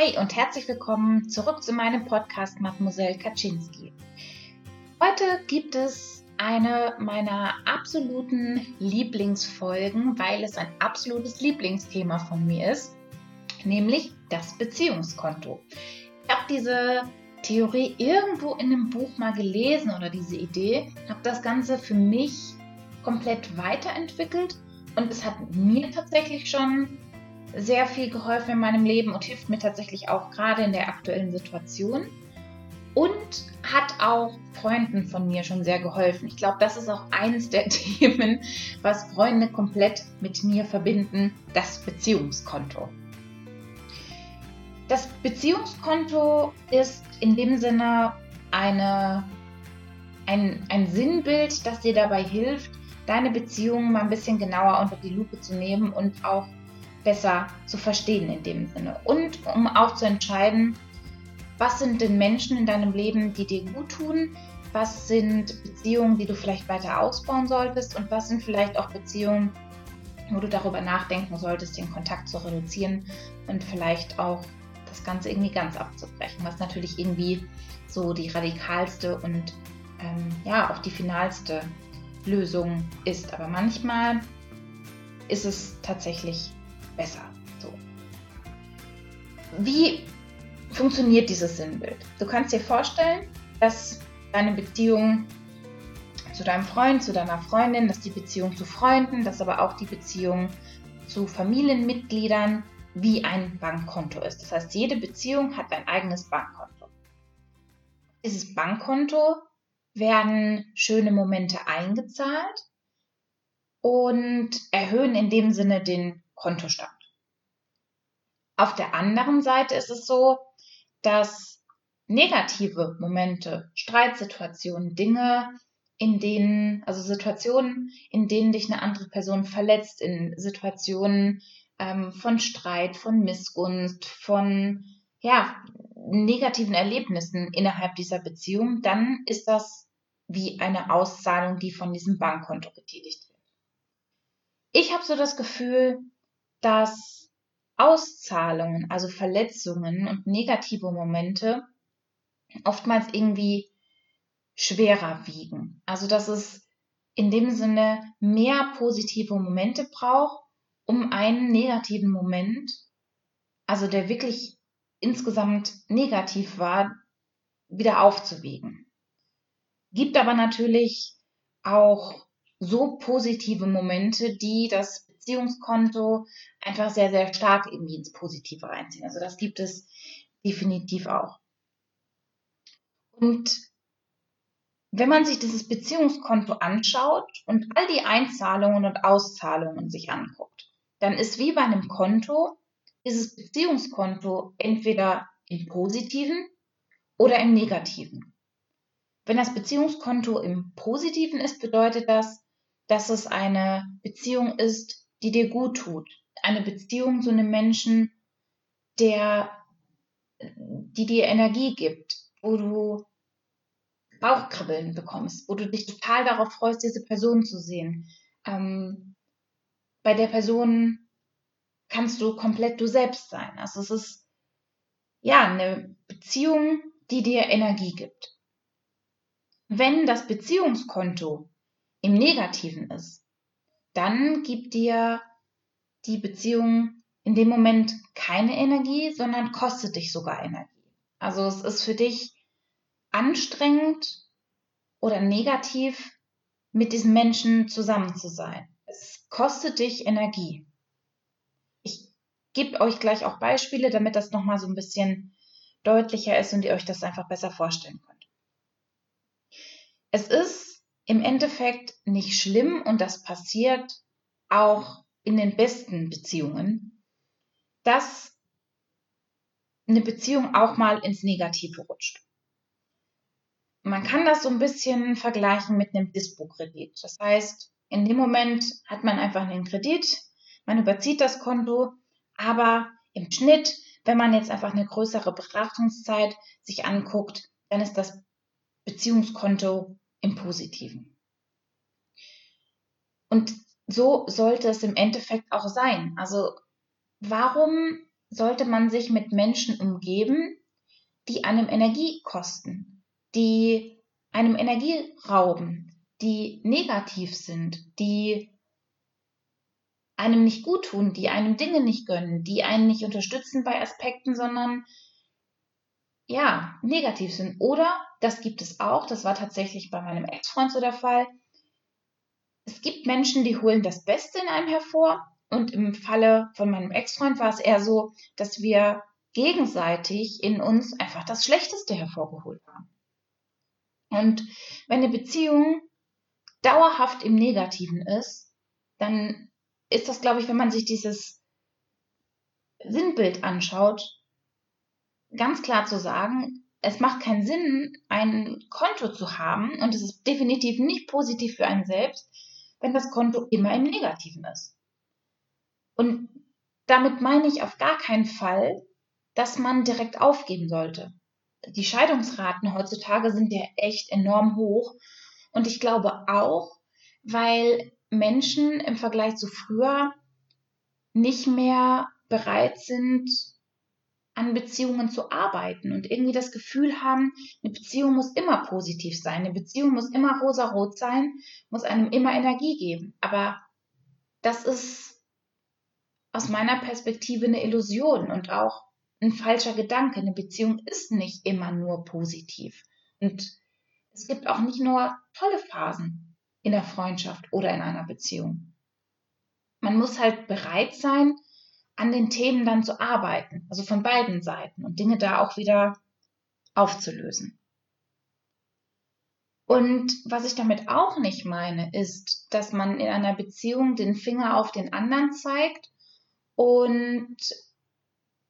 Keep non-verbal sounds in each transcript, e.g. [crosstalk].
Hi und herzlich willkommen zurück zu meinem Podcast Mademoiselle Kaczynski. Heute gibt es eine meiner absoluten Lieblingsfolgen, weil es ein absolutes Lieblingsthema von mir ist, nämlich das Beziehungskonto. Ich habe diese Theorie irgendwo in einem Buch mal gelesen oder diese Idee, habe das Ganze für mich komplett weiterentwickelt und es hat mir tatsächlich schon sehr viel geholfen in meinem Leben und hilft mir tatsächlich auch gerade in der aktuellen Situation. Und hat auch Freunden von mir schon sehr geholfen. Ich glaube, das ist auch eines der [laughs] Themen, was Freunde komplett mit mir verbinden, das Beziehungskonto. Das Beziehungskonto ist in dem Sinne eine, ein, ein Sinnbild, das dir dabei hilft, deine Beziehung mal ein bisschen genauer unter die Lupe zu nehmen und auch besser zu verstehen in dem Sinne. Und um auch zu entscheiden, was sind denn Menschen in deinem Leben, die dir gut tun, was sind Beziehungen, die du vielleicht weiter ausbauen solltest und was sind vielleicht auch Beziehungen, wo du darüber nachdenken solltest, den Kontakt zu reduzieren und vielleicht auch das Ganze irgendwie ganz abzubrechen, was natürlich irgendwie so die radikalste und ähm, ja auch die finalste Lösung ist. Aber manchmal ist es tatsächlich besser. So. Wie funktioniert dieses Sinnbild? Du kannst dir vorstellen, dass deine Beziehung zu deinem Freund, zu deiner Freundin, dass die Beziehung zu Freunden, dass aber auch die Beziehung zu Familienmitgliedern wie ein Bankkonto ist. Das heißt, jede Beziehung hat ein eigenes Bankkonto. Dieses Bankkonto werden schöne Momente eingezahlt und erhöhen in dem Sinne den Kontostand. Auf der anderen Seite ist es so, dass negative Momente, Streitsituationen, Dinge, in denen, also Situationen, in denen dich eine andere Person verletzt, in Situationen ähm, von Streit, von Missgunst, von ja, negativen Erlebnissen innerhalb dieser Beziehung, dann ist das wie eine Auszahlung, die von diesem Bankkonto getätigt wird. Ich habe so das Gefühl, dass Auszahlungen, also Verletzungen und negative Momente oftmals irgendwie schwerer wiegen. Also dass es in dem Sinne mehr positive Momente braucht, um einen negativen Moment, also der wirklich insgesamt negativ war, wieder aufzuwiegen. Gibt aber natürlich auch so positive Momente, die das Beziehungskonto einfach sehr, sehr stark irgendwie ins Positive reinziehen. Also das gibt es definitiv auch. Und wenn man sich dieses Beziehungskonto anschaut und all die Einzahlungen und Auszahlungen sich anguckt, dann ist wie bei einem Konto dieses Beziehungskonto entweder im positiven oder im negativen. Wenn das Beziehungskonto im positiven ist, bedeutet das, dass es eine Beziehung ist, die dir gut tut. Eine Beziehung zu einem Menschen, der, die dir Energie gibt, wo du Bauchkribbeln bekommst, wo du dich total darauf freust, diese Person zu sehen. Ähm, bei der Person kannst du komplett du selbst sein. Also es ist ja eine Beziehung, die dir Energie gibt. Wenn das Beziehungskonto im Negativen ist, dann gibt dir die Beziehung in dem Moment keine Energie, sondern kostet dich sogar Energie. Also es ist für dich anstrengend oder negativ, mit diesem Menschen zusammen zu sein. Es kostet dich Energie. Ich gebe euch gleich auch Beispiele, damit das nochmal so ein bisschen deutlicher ist und ihr euch das einfach besser vorstellen könnt. Es ist im Endeffekt nicht schlimm und das passiert auch in den besten Beziehungen, dass eine Beziehung auch mal ins Negative rutscht. Man kann das so ein bisschen vergleichen mit einem Dispo-Kredit. Das heißt, in dem Moment hat man einfach einen Kredit, man überzieht das Konto, aber im Schnitt, wenn man jetzt einfach eine größere Betrachtungszeit sich anguckt, dann ist das Beziehungskonto im Positiven. Und so sollte es im Endeffekt auch sein. Also warum sollte man sich mit Menschen umgeben, die einem Energie kosten, die einem Energie rauben, die negativ sind, die einem nicht gut tun, die einem Dinge nicht gönnen, die einen nicht unterstützen bei Aspekten, sondern ja, negativ sind. Oder, das gibt es auch, das war tatsächlich bei meinem Ex-Freund so der Fall, es gibt Menschen, die holen das Beste in einem hervor. Und im Falle von meinem Ex-Freund war es eher so, dass wir gegenseitig in uns einfach das Schlechteste hervorgeholt haben. Und wenn eine Beziehung dauerhaft im Negativen ist, dann ist das, glaube ich, wenn man sich dieses Sinnbild anschaut, ganz klar zu sagen, es macht keinen Sinn, ein Konto zu haben und es ist definitiv nicht positiv für einen selbst, wenn das Konto immer im Negativen ist. Und damit meine ich auf gar keinen Fall, dass man direkt aufgeben sollte. Die Scheidungsraten heutzutage sind ja echt enorm hoch. Und ich glaube auch, weil Menschen im Vergleich zu früher nicht mehr bereit sind, an Beziehungen zu arbeiten und irgendwie das Gefühl haben, eine Beziehung muss immer positiv sein, eine Beziehung muss immer rosarot sein, muss einem immer Energie geben. Aber das ist aus meiner Perspektive eine Illusion und auch ein falscher Gedanke. Eine Beziehung ist nicht immer nur positiv. Und es gibt auch nicht nur tolle Phasen in der Freundschaft oder in einer Beziehung. Man muss halt bereit sein, an den Themen dann zu arbeiten, also von beiden Seiten und Dinge da auch wieder aufzulösen. Und was ich damit auch nicht meine, ist, dass man in einer Beziehung den Finger auf den anderen zeigt und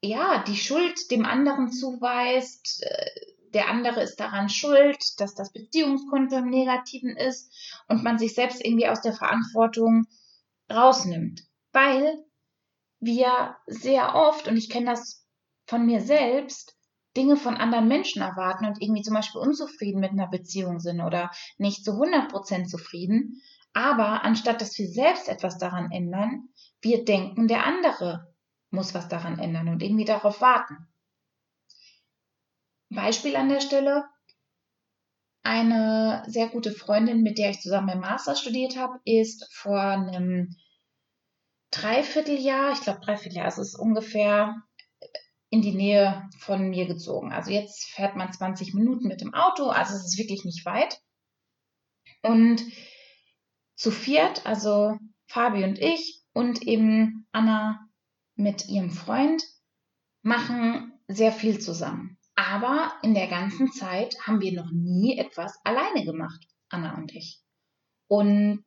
ja, die Schuld dem anderen zuweist, äh, der andere ist daran schuld, dass das Beziehungskonto im Negativen ist und man sich selbst irgendwie aus der Verantwortung rausnimmt. Weil wir sehr oft, und ich kenne das von mir selbst, Dinge von anderen Menschen erwarten und irgendwie zum Beispiel unzufrieden mit einer Beziehung sind oder nicht zu 100% zufrieden. Aber anstatt dass wir selbst etwas daran ändern, wir denken, der andere muss was daran ändern und irgendwie darauf warten. Beispiel an der Stelle. Eine sehr gute Freundin, mit der ich zusammen im Master studiert habe, ist vor einem Dreivierteljahr, ich glaube Dreivierteljahr, also es ist ungefähr in die Nähe von mir gezogen. Also jetzt fährt man 20 Minuten mit dem Auto, also es ist wirklich nicht weit. Und zu viert, also Fabi und ich und eben Anna mit ihrem Freund, machen sehr viel zusammen. Aber in der ganzen Zeit haben wir noch nie etwas alleine gemacht, Anna und ich. Und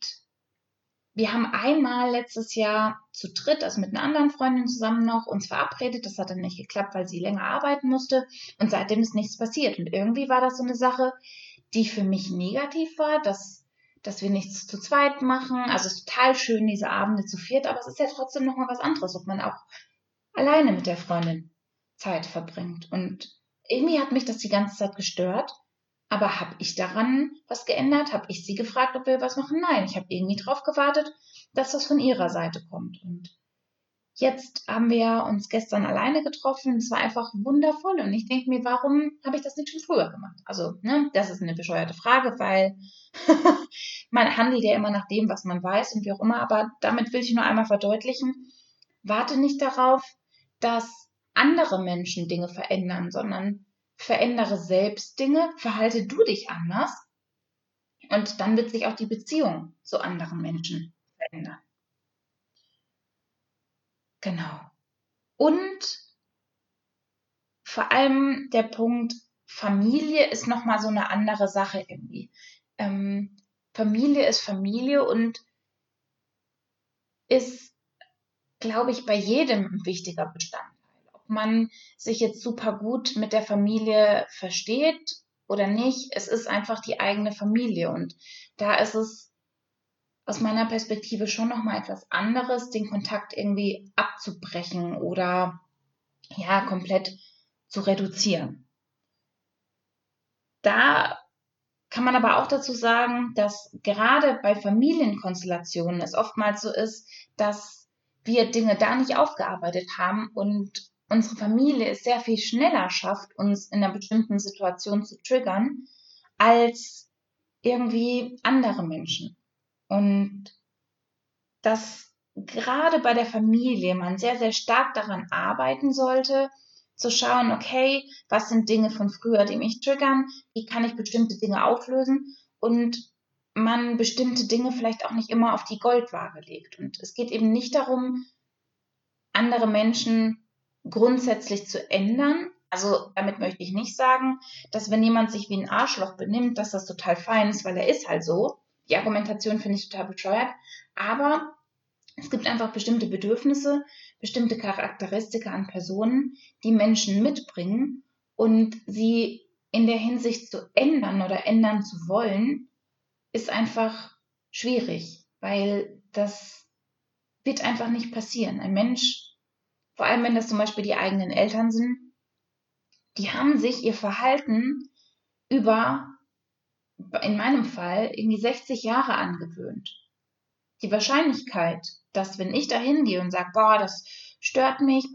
wir haben einmal letztes Jahr zu dritt, also mit einer anderen Freundin zusammen noch, uns verabredet. Das hat dann nicht geklappt, weil sie länger arbeiten musste. Und seitdem ist nichts passiert. Und irgendwie war das so eine Sache, die für mich negativ war, dass, dass wir nichts zu zweit machen. Also es ist total schön, diese Abende zu viert, aber es ist ja trotzdem nochmal was anderes, ob man auch alleine mit der Freundin Zeit verbringt. Und irgendwie hat mich das die ganze Zeit gestört. Aber habe ich daran was geändert? Habe ich sie gefragt, ob wir was machen? Nein, ich habe irgendwie drauf gewartet, dass das von ihrer Seite kommt. Und jetzt haben wir uns gestern alleine getroffen. Es war einfach wundervoll. Und ich denke mir, warum habe ich das nicht schon früher gemacht? Also, ne, das ist eine bescheuerte Frage, weil [laughs] man handelt ja immer nach dem, was man weiß und wie auch immer. Aber damit will ich nur einmal verdeutlichen, warte nicht darauf, dass andere Menschen Dinge verändern, sondern verändere selbst Dinge, verhalte du dich anders und dann wird sich auch die Beziehung zu anderen Menschen verändern. Genau. Und vor allem der Punkt Familie ist nochmal so eine andere Sache irgendwie. Ähm, Familie ist Familie und ist, glaube ich, bei jedem ein wichtiger Bestandteil man sich jetzt super gut mit der Familie versteht oder nicht. Es ist einfach die eigene Familie und da ist es aus meiner Perspektive schon noch mal etwas anderes, den Kontakt irgendwie abzubrechen oder ja komplett zu reduzieren. Da kann man aber auch dazu sagen, dass gerade bei Familienkonstellationen es oftmals so ist, dass wir Dinge da nicht aufgearbeitet haben und unsere Familie es sehr viel schneller schafft, uns in einer bestimmten Situation zu triggern, als irgendwie andere Menschen. Und dass gerade bei der Familie man sehr, sehr stark daran arbeiten sollte, zu schauen, okay, was sind Dinge von früher, die mich triggern, wie kann ich bestimmte Dinge auflösen und man bestimmte Dinge vielleicht auch nicht immer auf die Goldwaage legt. Und es geht eben nicht darum, andere Menschen grundsätzlich zu ändern. Also damit möchte ich nicht sagen, dass wenn jemand sich wie ein Arschloch benimmt, dass das total fein ist, weil er ist halt so. Die Argumentation finde ich total bescheuert. Aber es gibt einfach bestimmte Bedürfnisse, bestimmte Charakteristika an Personen, die Menschen mitbringen und sie in der Hinsicht zu ändern oder ändern zu wollen, ist einfach schwierig, weil das wird einfach nicht passieren. Ein Mensch, vor allem wenn das zum Beispiel die eigenen Eltern sind, die haben sich ihr Verhalten über, in meinem Fall, irgendwie 60 Jahre angewöhnt. Die Wahrscheinlichkeit, dass wenn ich da hingehe und sage, boah, das stört mich,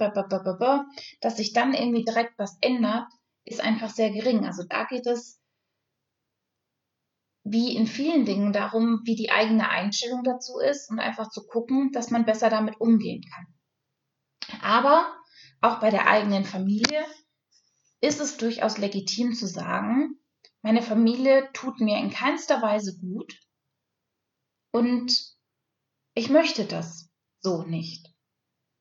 dass sich dann irgendwie direkt was ändert, ist einfach sehr gering. Also da geht es wie in vielen Dingen darum, wie die eigene Einstellung dazu ist und einfach zu gucken, dass man besser damit umgehen kann. Aber auch bei der eigenen Familie ist es durchaus legitim zu sagen, meine Familie tut mir in keinster Weise gut und ich möchte das so nicht.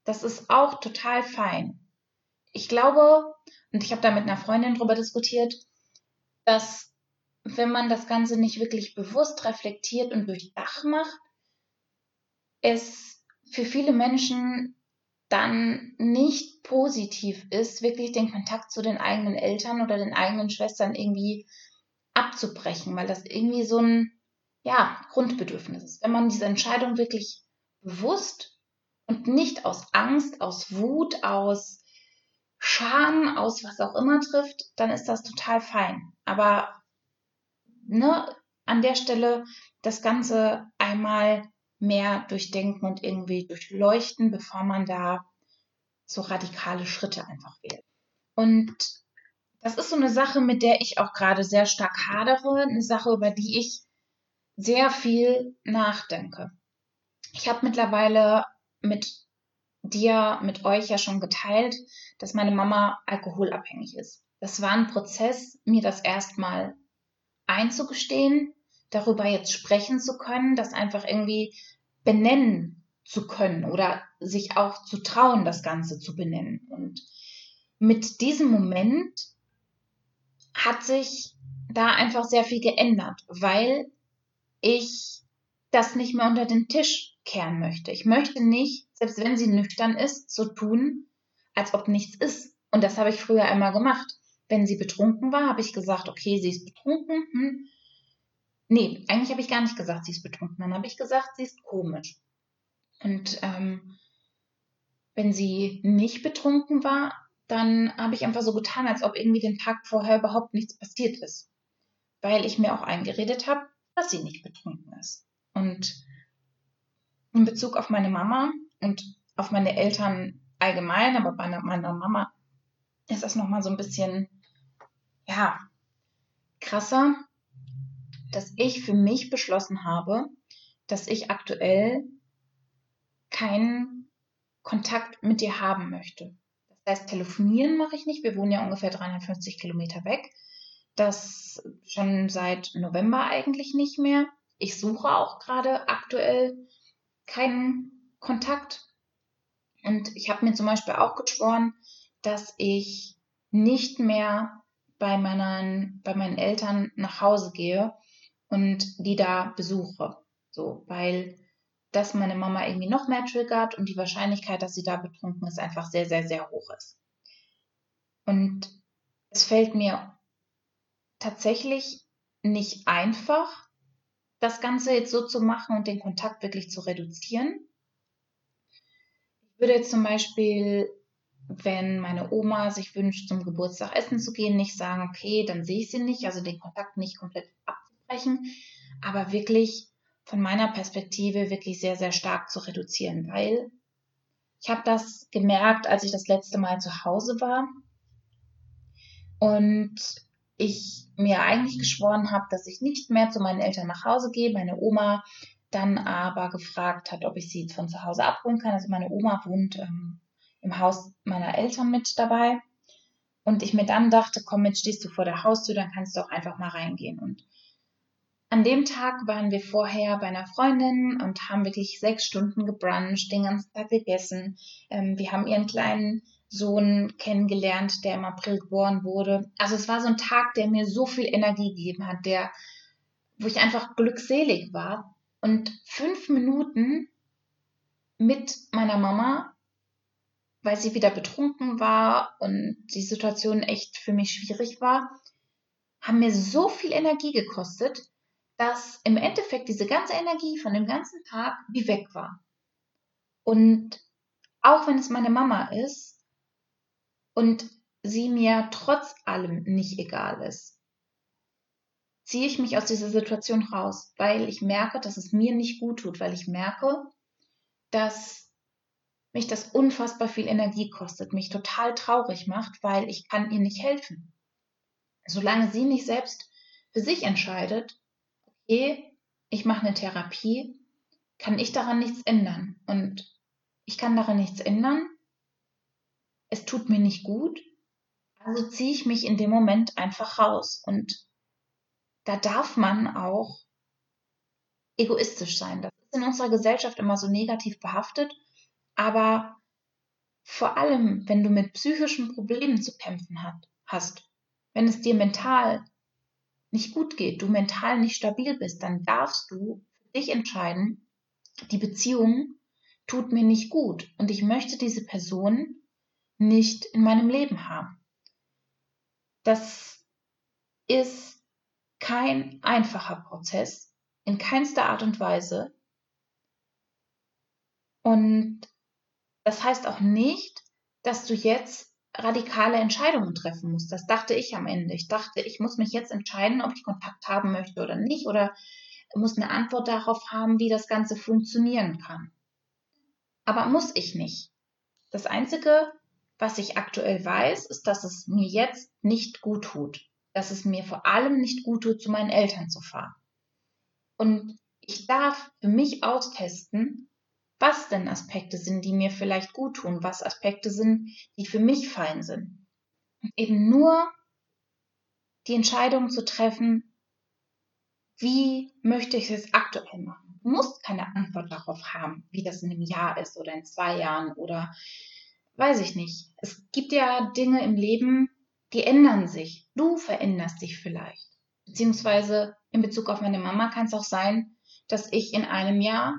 Das ist auch total fein. Ich glaube, und ich habe da mit einer Freundin drüber diskutiert, dass wenn man das Ganze nicht wirklich bewusst reflektiert und durchdacht macht, es für viele Menschen dann nicht positiv ist, wirklich den Kontakt zu den eigenen Eltern oder den eigenen Schwestern irgendwie abzubrechen, weil das irgendwie so ein ja, Grundbedürfnis ist. Wenn man diese Entscheidung wirklich bewusst und nicht aus Angst, aus Wut, aus Scham, aus was auch immer trifft, dann ist das total fein. Aber ne, an der Stelle das Ganze einmal mehr durchdenken und irgendwie durchleuchten, bevor man da so radikale Schritte einfach wählt. Und das ist so eine Sache, mit der ich auch gerade sehr stark hadere, eine Sache, über die ich sehr viel nachdenke. Ich habe mittlerweile mit dir, mit euch ja schon geteilt, dass meine Mama alkoholabhängig ist. Das war ein Prozess, mir das erstmal einzugestehen, darüber jetzt sprechen zu können, das einfach irgendwie benennen zu können oder sich auch zu trauen, das Ganze zu benennen. Und mit diesem Moment hat sich da einfach sehr viel geändert, weil ich das nicht mehr unter den Tisch kehren möchte. Ich möchte nicht, selbst wenn sie nüchtern ist, so tun, als ob nichts ist. Und das habe ich früher immer gemacht. Wenn sie betrunken war, habe ich gesagt, okay, sie ist betrunken. Hm. Nee, eigentlich habe ich gar nicht gesagt, sie ist betrunken. Dann habe ich gesagt, sie ist komisch. Und ähm, wenn sie nicht betrunken war, dann habe ich einfach so getan, als ob irgendwie den Tag vorher überhaupt nichts passiert ist. Weil ich mir auch eingeredet habe, dass sie nicht betrunken ist. Und in Bezug auf meine Mama und auf meine Eltern allgemein, aber bei meiner Mama ist das nochmal so ein bisschen ja, krasser, dass ich für mich beschlossen habe, dass ich aktuell keinen Kontakt mit dir haben möchte. Das heißt, telefonieren mache ich nicht. Wir wohnen ja ungefähr 350 Kilometer weg. Das schon seit November eigentlich nicht mehr. Ich suche auch gerade aktuell keinen Kontakt. Und ich habe mir zum Beispiel auch geschworen, dass ich nicht mehr bei meinen, bei meinen Eltern nach Hause gehe und die da besuche. So, weil das meine Mama irgendwie noch mehr triggert und die Wahrscheinlichkeit, dass sie da betrunken ist, einfach sehr, sehr, sehr hoch ist. Und es fällt mir tatsächlich nicht einfach, das Ganze jetzt so zu machen und den Kontakt wirklich zu reduzieren. Ich würde jetzt zum Beispiel wenn meine Oma sich wünscht, zum Geburtstag essen zu gehen, nicht sagen, okay, dann sehe ich sie nicht, also den Kontakt nicht komplett abzubrechen, aber wirklich von meiner Perspektive wirklich sehr, sehr stark zu reduzieren, weil Ich habe das gemerkt, als ich das letzte Mal zu Hause war und ich mir eigentlich geschworen habe, dass ich nicht mehr zu meinen Eltern nach Hause gehe. Meine Oma dann aber gefragt hat, ob ich sie von zu Hause abholen kann. Also meine Oma wohnt ähm, im Haus meiner Eltern mit dabei. Und ich mir dann dachte, komm, jetzt stehst du vor der Haustür, dann kannst du auch einfach mal reingehen. Und an dem Tag waren wir vorher bei einer Freundin und haben wirklich sechs Stunden gebruncht, den ganzen Tag gegessen. Ähm, wir haben ihren kleinen Sohn kennengelernt, der im April geboren wurde. Also es war so ein Tag, der mir so viel Energie gegeben hat, der, wo ich einfach glückselig war. Und fünf Minuten mit meiner Mama, weil sie wieder betrunken war und die Situation echt für mich schwierig war, haben mir so viel Energie gekostet, dass im Endeffekt diese ganze Energie von dem ganzen Tag wie weg war. Und auch wenn es meine Mama ist und sie mir trotz allem nicht egal ist, ziehe ich mich aus dieser Situation raus, weil ich merke, dass es mir nicht gut tut, weil ich merke, dass mich das unfassbar viel Energie kostet, mich total traurig macht, weil ich kann ihr nicht helfen. Solange sie nicht selbst für sich entscheidet, okay, ich mache eine Therapie, kann ich daran nichts ändern. Und ich kann daran nichts ändern. Es tut mir nicht gut. Also ziehe ich mich in dem Moment einfach raus. Und da darf man auch egoistisch sein. Das ist in unserer Gesellschaft immer so negativ behaftet. Aber vor allem, wenn du mit psychischen Problemen zu kämpfen hat, hast, wenn es dir mental nicht gut geht, du mental nicht stabil bist, dann darfst du für dich entscheiden, die Beziehung tut mir nicht gut und ich möchte diese Person nicht in meinem Leben haben. Das ist kein einfacher Prozess, in keinster Art und Weise. Und das heißt auch nicht, dass du jetzt radikale Entscheidungen treffen muss. Das dachte ich am Ende. Ich dachte, ich muss mich jetzt entscheiden, ob ich Kontakt haben möchte oder nicht oder muss eine Antwort darauf haben, wie das Ganze funktionieren kann. Aber muss ich nicht. Das Einzige, was ich aktuell weiß, ist, dass es mir jetzt nicht gut tut. Dass es mir vor allem nicht gut tut, zu meinen Eltern zu fahren. Und ich darf für mich austesten, was denn Aspekte sind, die mir vielleicht gut tun, was Aspekte sind, die für mich fein sind. Eben nur die Entscheidung zu treffen, wie möchte ich es aktuell machen. Du musst keine Antwort darauf haben, wie das in einem Jahr ist oder in zwei Jahren oder weiß ich nicht. Es gibt ja Dinge im Leben, die ändern sich. Du veränderst dich vielleicht. Beziehungsweise in Bezug auf meine Mama kann es auch sein, dass ich in einem Jahr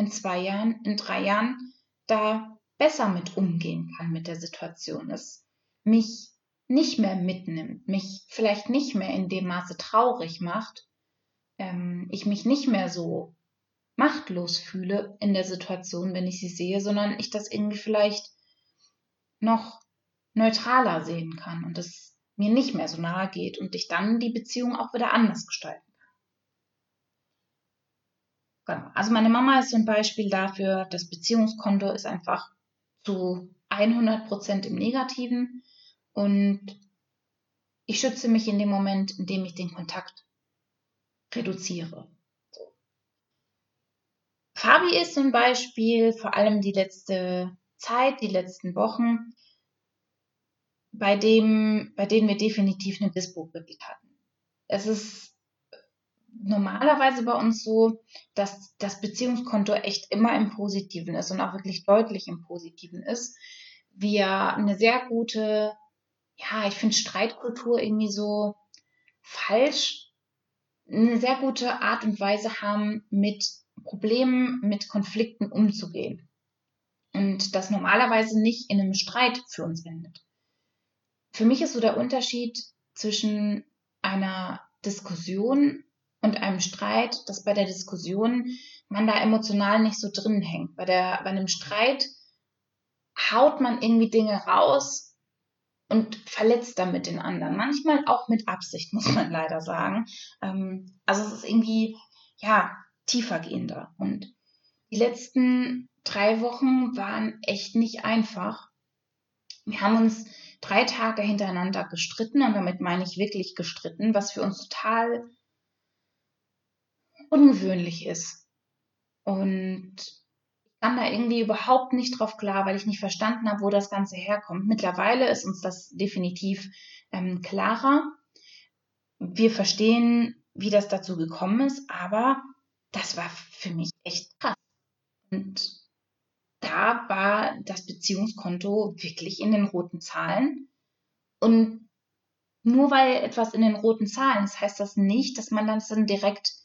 in zwei Jahren, in drei Jahren da besser mit umgehen kann mit der Situation. Es mich nicht mehr mitnimmt, mich vielleicht nicht mehr in dem Maße traurig macht, ähm, ich mich nicht mehr so machtlos fühle in der Situation, wenn ich sie sehe, sondern ich das irgendwie vielleicht noch neutraler sehen kann und es mir nicht mehr so nahe geht und ich dann die Beziehung auch wieder anders gestalten Genau. Also meine Mama ist ein Beispiel dafür, das Beziehungskonto ist einfach zu 100 Prozent im Negativen und ich schütze mich in dem Moment, in dem ich den Kontakt reduziere. Fabi ist so ein Beispiel, vor allem die letzte Zeit, die letzten Wochen, bei dem, bei denen wir definitiv eine Dispo hatten. Es ist normalerweise bei uns so, dass das Beziehungskonto echt immer im Positiven ist und auch wirklich deutlich im Positiven ist. Wir eine sehr gute, ja, ich finde Streitkultur irgendwie so falsch, eine sehr gute Art und Weise haben, mit Problemen, mit Konflikten umzugehen. Und das normalerweise nicht in einem Streit für uns endet. Für mich ist so der Unterschied zwischen einer Diskussion und einem Streit, dass bei der Diskussion man da emotional nicht so drin hängt. Bei, der, bei einem Streit haut man irgendwie Dinge raus und verletzt damit den anderen. Manchmal auch mit Absicht, [laughs] muss man leider sagen. Ähm, also es ist irgendwie, ja, tiefergehender. Und die letzten drei Wochen waren echt nicht einfach. Wir haben uns drei Tage hintereinander gestritten und damit meine ich wirklich gestritten, was für uns total ungewöhnlich ist. Und ich kam da irgendwie überhaupt nicht drauf klar, weil ich nicht verstanden habe, wo das Ganze herkommt. Mittlerweile ist uns das definitiv ähm, klarer. Wir verstehen, wie das dazu gekommen ist, aber das war für mich echt krass. Und da war das Beziehungskonto wirklich in den roten Zahlen. Und nur weil etwas in den roten Zahlen ist, heißt das nicht, dass man das dann direkt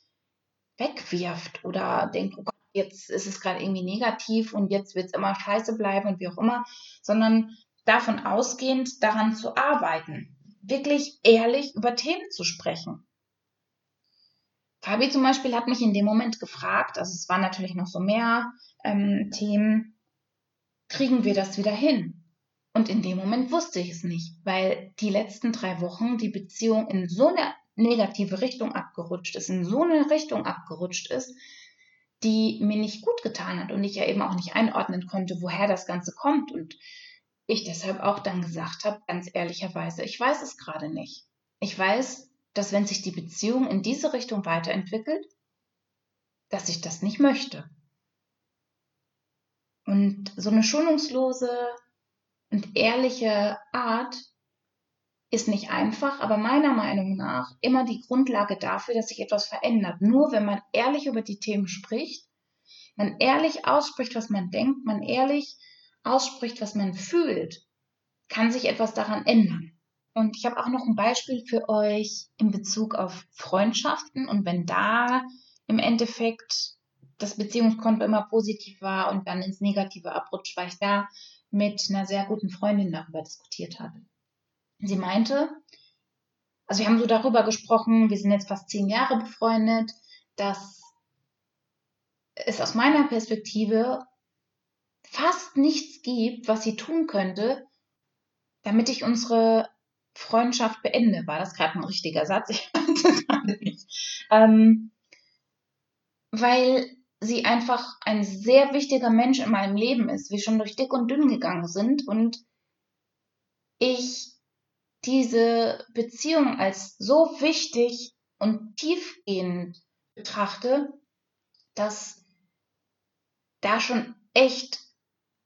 wegwirft oder denkt, oh Gott, jetzt ist es gerade irgendwie negativ und jetzt wird es immer scheiße bleiben und wie auch immer, sondern davon ausgehend daran zu arbeiten, wirklich ehrlich über Themen zu sprechen. Fabi zum Beispiel hat mich in dem Moment gefragt, also es waren natürlich noch so mehr ähm, Themen, kriegen wir das wieder hin? Und in dem Moment wusste ich es nicht, weil die letzten drei Wochen die Beziehung in so eine negative Richtung abgerutscht ist, in so eine Richtung abgerutscht ist, die mir nicht gut getan hat und ich ja eben auch nicht einordnen konnte, woher das Ganze kommt. Und ich deshalb auch dann gesagt habe, ganz ehrlicherweise, ich weiß es gerade nicht. Ich weiß, dass wenn sich die Beziehung in diese Richtung weiterentwickelt, dass ich das nicht möchte. Und so eine schonungslose und ehrliche Art ist nicht einfach, aber meiner Meinung nach immer die Grundlage dafür, dass sich etwas verändert. Nur wenn man ehrlich über die Themen spricht, man ehrlich ausspricht, was man denkt, man ehrlich ausspricht, was man fühlt, kann sich etwas daran ändern. Und ich habe auch noch ein Beispiel für euch in Bezug auf Freundschaften. Und wenn da im Endeffekt das Beziehungskonto immer positiv war und dann ins Negative abrutscht, weil ich da mit einer sehr guten Freundin darüber diskutiert habe. Sie meinte, also wir haben so darüber gesprochen, wir sind jetzt fast zehn Jahre befreundet, dass es aus meiner Perspektive fast nichts gibt, was sie tun könnte, damit ich unsere Freundschaft beende. War das gerade ein richtiger Satz? [laughs] Ich weiß es gerade nicht. Ähm, weil sie einfach ein sehr wichtiger Mensch in meinem Leben ist, wir schon durch dick und dünn gegangen sind und ich diese Beziehung als so wichtig und tiefgehend betrachte, dass da schon echt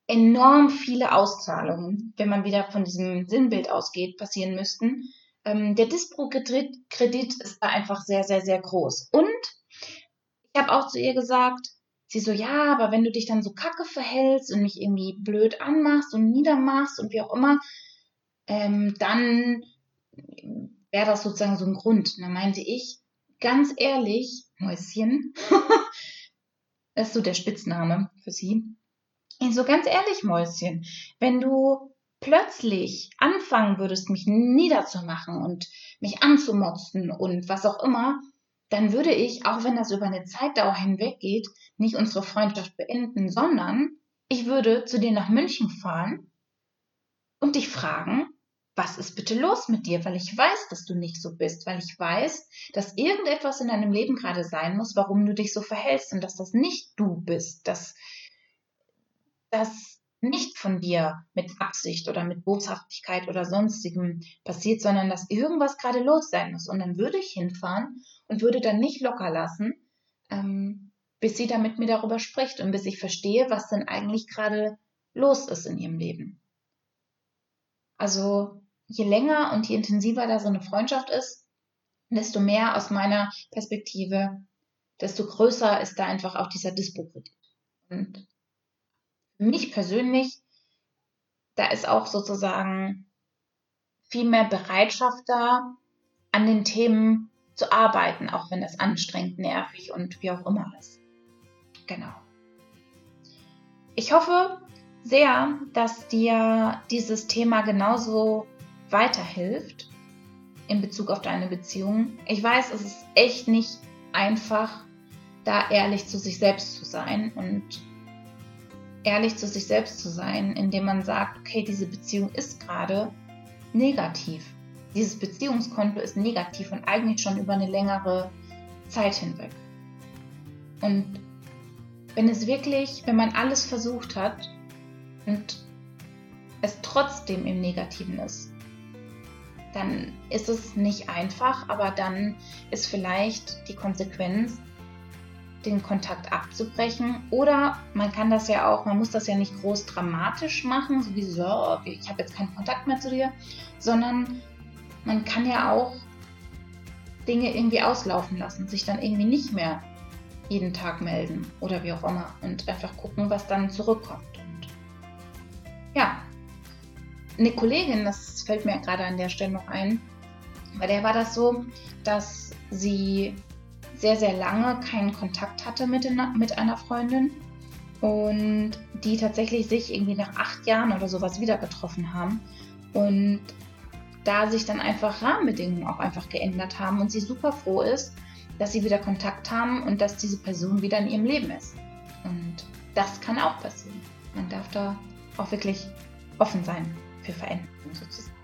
enorm viele Auszahlungen, wenn man wieder von diesem Sinnbild ausgeht, passieren müssten. Ähm, der Dispro-Kredit ist da einfach sehr, sehr, sehr groß. Und ich habe auch zu ihr gesagt, sie so, ja, aber wenn du dich dann so kacke verhältst und mich irgendwie blöd anmachst und niedermachst und wie auch immer, ähm, dann wäre das sozusagen so ein Grund. Und dann meinte ich, ganz ehrlich, Mäuschen, [laughs] das ist so der Spitzname für sie. Ich so ganz ehrlich, Mäuschen, wenn du plötzlich anfangen würdest, mich niederzumachen und mich anzumotzen und was auch immer, dann würde ich, auch wenn das über eine Zeitdauer hinweg geht, nicht unsere Freundschaft beenden, sondern ich würde zu dir nach München fahren und dich fragen, was ist bitte los mit dir? Weil ich weiß, dass du nicht so bist, weil ich weiß, dass irgendetwas in deinem Leben gerade sein muss, warum du dich so verhältst und dass das nicht du bist, dass das nicht von dir mit Absicht oder mit Boshaftigkeit oder sonstigem passiert, sondern dass irgendwas gerade los sein muss. Und dann würde ich hinfahren und würde dann nicht locker lassen, ähm, bis sie dann mit mir darüber spricht und bis ich verstehe, was denn eigentlich gerade los ist in ihrem Leben. Also je länger und je intensiver da so eine Freundschaft ist, desto mehr aus meiner Perspektive, desto größer ist da einfach auch dieser Dispo-Kredit. Und für mich persönlich, da ist auch sozusagen viel mehr Bereitschaft da, an den Themen zu arbeiten, auch wenn das anstrengend, nervig und wie auch immer ist. Genau. Ich hoffe sehr, dass dir dieses Thema genauso weiterhilft in Bezug auf deine Beziehung. Ich weiß, es ist echt nicht einfach, da ehrlich zu sich selbst zu sein und ehrlich zu sich selbst zu sein, indem man sagt, okay, diese Beziehung ist gerade negativ. Dieses Beziehungskonto ist negativ und eigentlich schon über eine längere Zeit hinweg. Und wenn es wirklich, wenn man alles versucht hat und es trotzdem im Negativen ist, dann ist es nicht einfach, aber dann ist vielleicht die Konsequenz, den Kontakt abzubrechen. Oder man kann das ja auch, man muss das ja nicht groß dramatisch machen, so wie so, ich habe jetzt keinen Kontakt mehr zu dir, sondern man kann ja auch Dinge irgendwie auslaufen lassen, sich dann irgendwie nicht mehr jeden Tag melden oder wie auch immer und einfach gucken, was dann zurückkommt. Und ja, eine Kollegin, das fällt mir gerade an der Stelle noch ein, bei der war das so, dass sie sehr, sehr lange keinen Kontakt hatte mit, in, mit einer Freundin und die tatsächlich sich irgendwie nach acht Jahren oder sowas wieder getroffen haben und da sich dann einfach Rahmenbedingungen auch einfach geändert haben und sie super froh ist, dass sie wieder Kontakt haben und dass diese Person wieder in ihrem Leben ist. Und das kann auch passieren. Man darf da auch wirklich offen sein für Veränderungen sozusagen.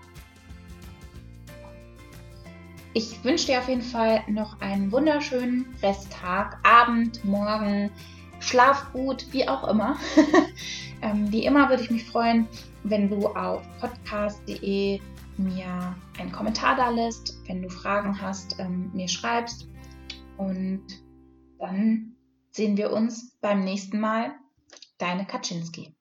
Ich wünsche dir auf jeden Fall noch einen wunderschönen Resttag, Abend, Morgen, Schlaf gut, wie auch immer. [laughs] ähm, wie immer würde ich mich freuen, wenn du auf podcast.de mir einen Kommentar da lässt, wenn du Fragen hast, ähm, mir schreibst. Und dann sehen wir uns beim nächsten Mal. Deine Kaczynski.